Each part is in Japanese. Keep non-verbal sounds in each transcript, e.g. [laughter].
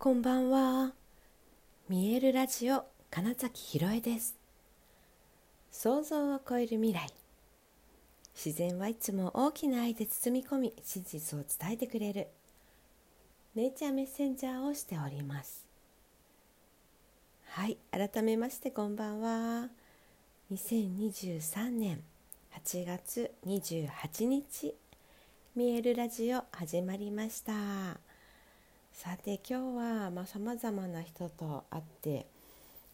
こんばんは。見えるラジオ金崎ひろえです。想像を超える未来。自然はいつも大きな愛で包み込み、真実を伝えてくれる。ネイチャーメッセンジャーをしております。はい、改めましてこんばんは。2023年8月28日、見えるラジオ始まりました。さて今日はさまざ、まな人と会って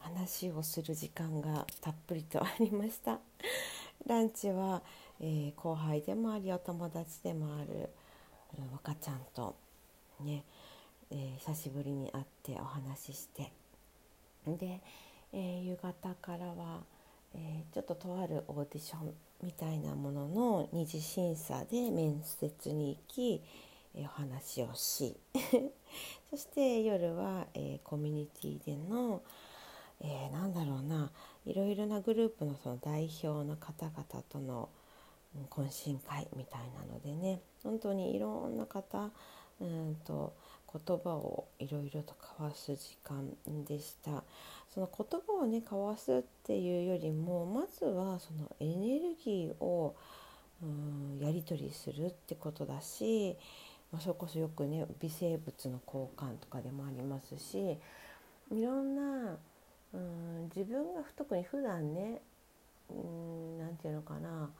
話をする時間がたっぷりとありました。[laughs] ランチは、えー、後輩でもありお友達でもある若ちゃんとね、えー、久しぶりに会ってお話しして。で、えー、夕方からは、えちょっととあるオーディションみたいなものの二次審査で面接に行きお話をし [laughs] そして夜は、えー、コミュニティでの、えー、なんだろうないろいろなグループのその代表の方々との懇親会みたいなのでね本当にいろんな方うんと言葉をいろいろと交わす時間でした。その言葉をね交わすっていうよりもまずはそのエネルギーをうんやり取りするってことだしまあ、それこそよくね微生物の交換とかでもありますしいろんなうん自分が特に普段ね何て言うのかな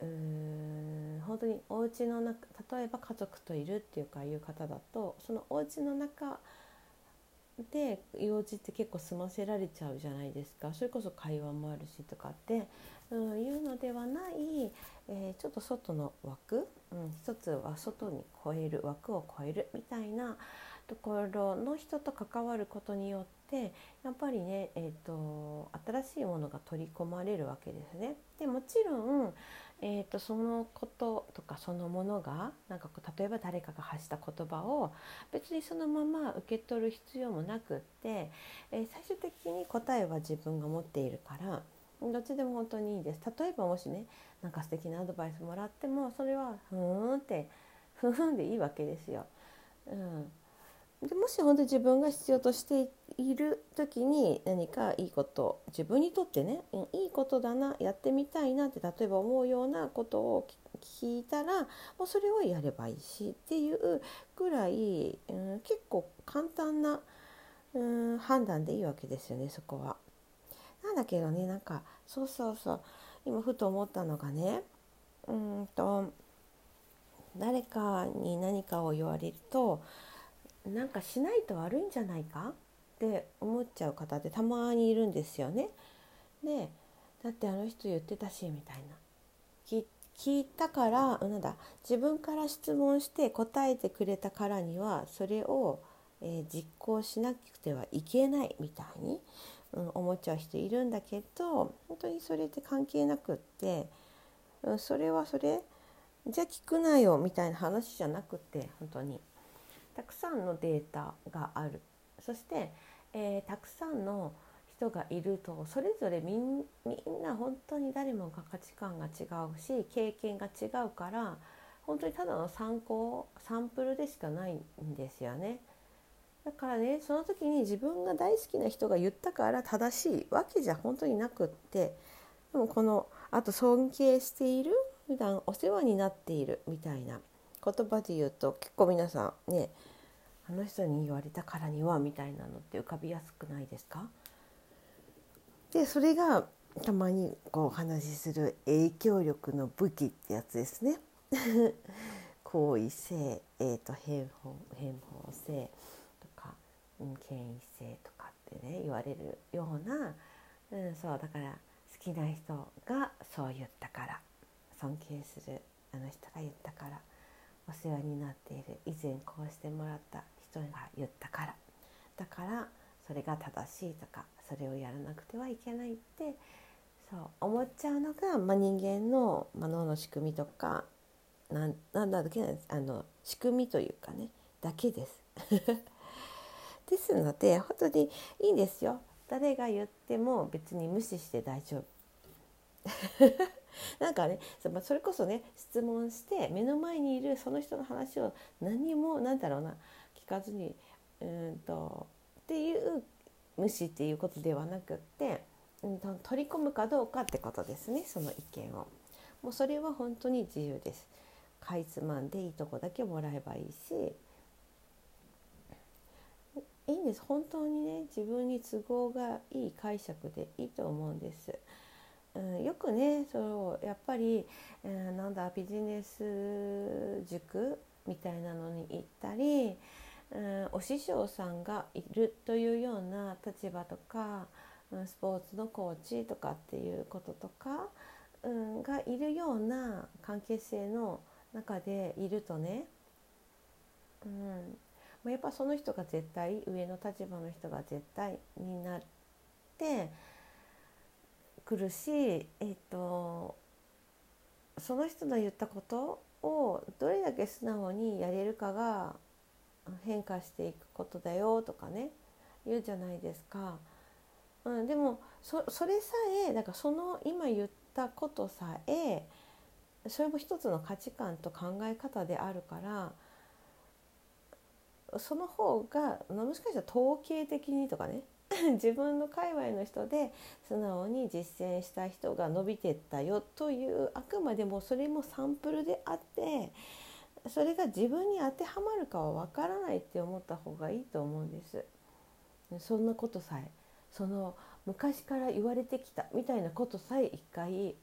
うん本当にお家の中例えば家族といるっていうかいう方だとそのお家の中で用事って結構済ませられちゃうじゃないですか。それこそ会話もあるしとかって、うん、いうのではない、えー、ちょっと外の枠、うん、一つは外に超える枠を超えるみたいなところの人と関わることによってやっぱりね、えーと、新しいものが取り込まれるわけですね。でもちろん、えーと、そのこととかそのものがなんか例えば誰かが発した言葉を別にそのまま受け取る必要もなくって、えー、最終的に答えは自分が持っているからどっちでも本当にいいです。例えばもしねなんか素敵なアドバイスもらってもそれはふーんってふふんでいいわけですよ。うんでもし本当に自分が必要としている時に何かいいこと自分にとってねいいことだなやってみたいなって例えば思うようなことを聞いたらもうそれをやればいいしっていうぐらい、うん、結構簡単な、うん、判断でいいわけですよねそこは。なんだけどねなんかそうそうそう今ふと思ったのがねうんと誰かに何かを言われるとなんかしないと悪いんじゃないか？って思っちゃう方ってたまにいるんですよね。でだってあの人言ってたしみたいな聞いたからなんだ自分から質問して答えてくれたからにはそれを、えー、実行しなくてはいけないみたいに、うん、思っちゃう人いるんだけど本当にそれって関係なくって、うん、それはそれじゃあ聞くなよみたいな話じゃなくって本当に。たくさんのデータがあるそして、えー、たくさんの人がいるとそれぞれみんな本当に誰もが価値観が違うし経験が違うから本当にただの参考サンプルでしかないんですよね。だからねその時に自分が大好きな人が言ったから正しいわけじゃ本当になくってでもこのあと尊敬している普段お世話になっているみたいな言葉で言うと結構皆さんねあの人に言われたからにはみたいなのって浮かびやすくないですか？でそれがたまにこうお話しする影響力の武器ってやつですね。[laughs] 行為性、えーと、変法変法性とか、うん、権威性とかってね言われるような、うん、そうだから好きな人がそう言ったから尊敬するあの人が言ったからお世話になっている以前こうしてもらった人が言ったからだからそれが正しいとかそれをやらなくてはいけないってそう思っちゃうのが、まあ、人間の、まあ、脳の仕組みとかなんなんだっけあの仕組みというかねだけです。[laughs] ですので本当にいいんですよ。誰が言っても別に無視して大丈夫。[laughs] なんかねそれこそね質問して目の前にいるその人の話を何もなんだろうなかずにうんとっていう無視っていうことではなくって、うん、取り込むかどうかってことですねその意見を。もうそれは本当に自由です。かいつまんでいいとこだけもらえばいいしいいんです本当にね自分に都合がいい解釈でいいと思うんです。うん、よくねそうやっぱり、えー、なんだビジネス塾みたいなのに行ったり、うん、お師匠さんがいるというような立場とか、うん、スポーツのコーチとかっていうこととか、うん、がいるような関係性の中でいるとね、うん、やっぱその人が絶対上の立場の人が絶対になってくるし、えっと、その人の言ったことをどれだけ素直にやれるかが変化していくことだよとかね言うじゃないですか。うん、でもそれさえだからその今言ったことさえそれも一つの価値観と考え方であるからその方がもしかしたら統計的にとかね [laughs] 自分の界隈の人で素直に実践した人が伸びてったよというあくまでもそれもサンプルであってそれが自分に当てはまるかはわからないって思った方がいいと思うんです。そんなことさえその昔から言われてきたみたいなことさえ一回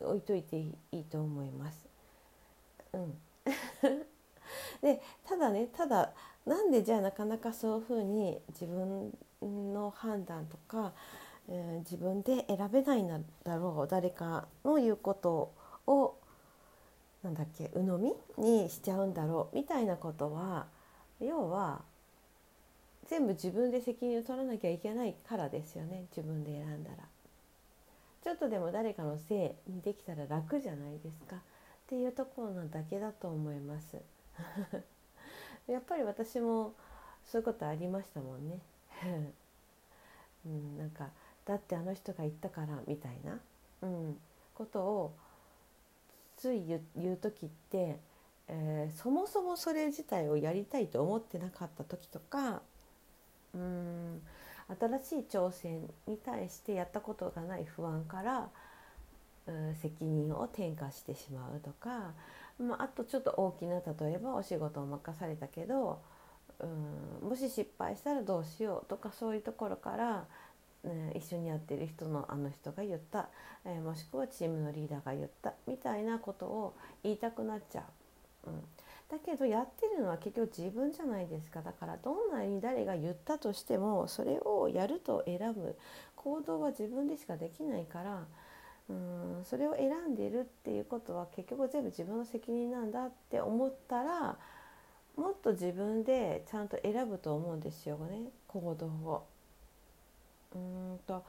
置いといていいと思います。うん、[laughs] でただねただなんでじゃあなかなかそういうふうに自分の判断とか、えー、自分で選べないんだろう誰かの言うことをなんだっけ鵜呑みにしちゃうんだろうみたいなことは要は全部自分で責任を取らなきゃいけないからですよね自分で選んだら。ちょっとでも誰かのせいにできたら楽じゃないですかっていうところなだけだと思います。[laughs] やっぱり私もそういうことありましたもんね。[laughs] うん、なんかだってあの人が言ったからみたいな、うん、ことをつい言う時って、えー、そもそもそれ自体をやりたいと思ってなかった時とかうん新しい挑戦に対してやったことがない不安からうん責任を転嫁してしまうとか、まあ、あとちょっと大きな例えばお仕事を任されたけどうんもし失敗したらどうしようとかそういうところから、一緒にやってる人のあの人が言った、えー、もしくはチームのリーダーが言ったみたいなことを言いたくなっちゃう。うん。だけどやってるのは結局自分じゃないですか。だからどんなに誰が言ったとしてもそれをやると選ぶ。行動は自分でしかできないからうん。それを選んでるっていうことは結局全部自分の責任なんだって思ったらもっと自分でちゃんと選ぶと思うんですよね。行動を。うんと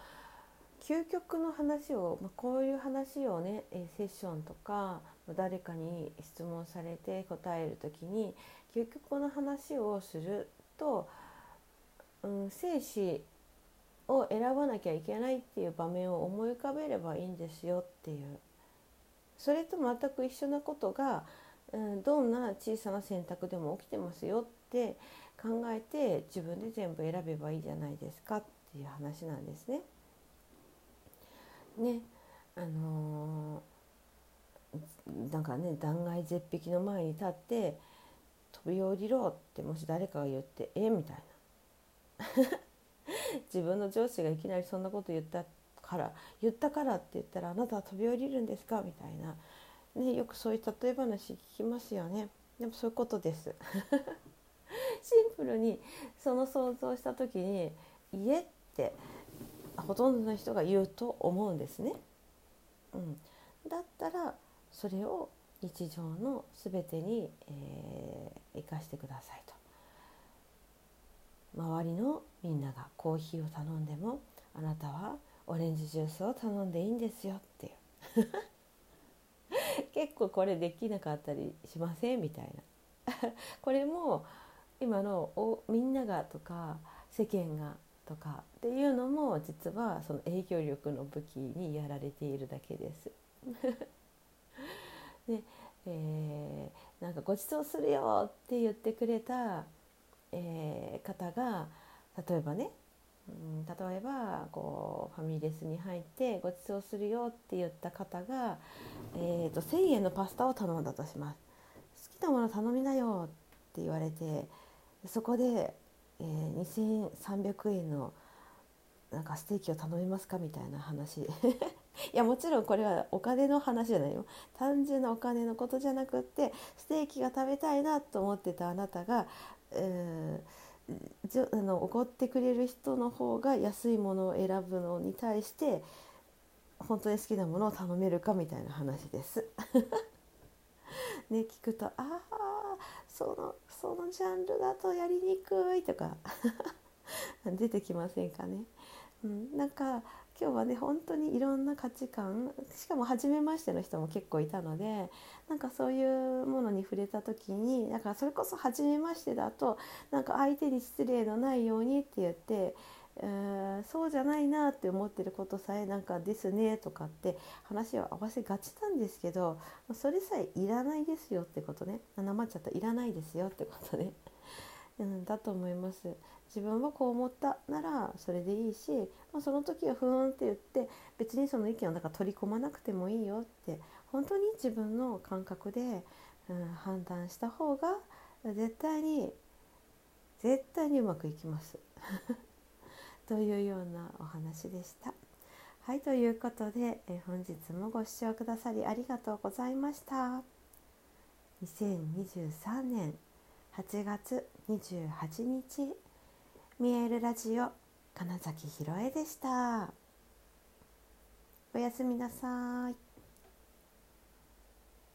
究極の話を、まあ、こういう話をねセッションとか誰かに質問されて答える時に究極の話をすると、うん、生死を選ばなきゃいけないっていう場面を思い浮かべればいいんですよっていう。それと全く一緒なことがうん、どんな小さな選択でも起きてますよって考えて自分で全部選べばいいじゃないですかっていう話なんですね。ねあのー、なんかね断崖絶壁の前に立って飛び降りろってもし誰かが言ってえ？みたいな。[laughs] 自分の上司がいきなりそんなこと言ったから言ったからって言ったらあなたは飛び降りるんですか？みたいな。ね、よくそういう例え話聞きますよね。でもそういうことです。シンプルにその想像した時に「家」ってほとんどの人が言うと思うんですね。うん、だったらそれを日常の全てに、えー、生かしてくださいと。周りのみんながコーヒーを頼んでもあなたはオレンジジュースを頼んでいいんですよっていう [laughs] 結構これできなかったりしませんみたいな [laughs] これも今のおみんながとか世間がとかっていうのも実はその影響力の武器にやられているだけです。[laughs] で、えー、なんかご馳走するよって言ってくれた、えー、方が例えばね、うん、例えばこうファミレスに入ってごちそうするよって言った方が、えーと、1,000円のパスタを頼んだとします。好きなもの頼みなよって言われてそこで、えー、2300円のなんかステーキを頼みますかみたいな話 [laughs] いやもちろんこれはお金の話じゃないよ単純なお金のことじゃなくってステーキが食べたいなと思ってたあなたが、えー、じあの怒ってくれる人の方が安いものを選ぶのに対して本当に好きなものを頼めるかみたいな話です。[laughs] ね聞くと「ああそのそのジャンルだとやりにくい」とか [laughs] 出てきませんかね。うん、なんか今日はね本当にいろんな価値観しかも初めましての人も結構いたのでなんかそういうものに触れた時にだからそれこそ初めましてだとなんか相手に失礼のないようにって言って、え、そうじゃないなって思ってることさえなんかですねとかって話を合わせがちなんですけどそれさえいらないですよってことね。生っちゃったいらないですよってことね、[laughs] うん、だと思います。自分はこう思ったならそれでいいし、まあ、その時はふーんって言って別にその意見をなんか取り込まなくてもいいよって本当に自分の感覚で、うん、判断した方が絶対に絶対にうまくいきます。というようなお話でした。はいということで、え本日もご視聴くださりありがとうございました。2023年8月28日見えるラジオ金崎ひろえでしたおやすみなさい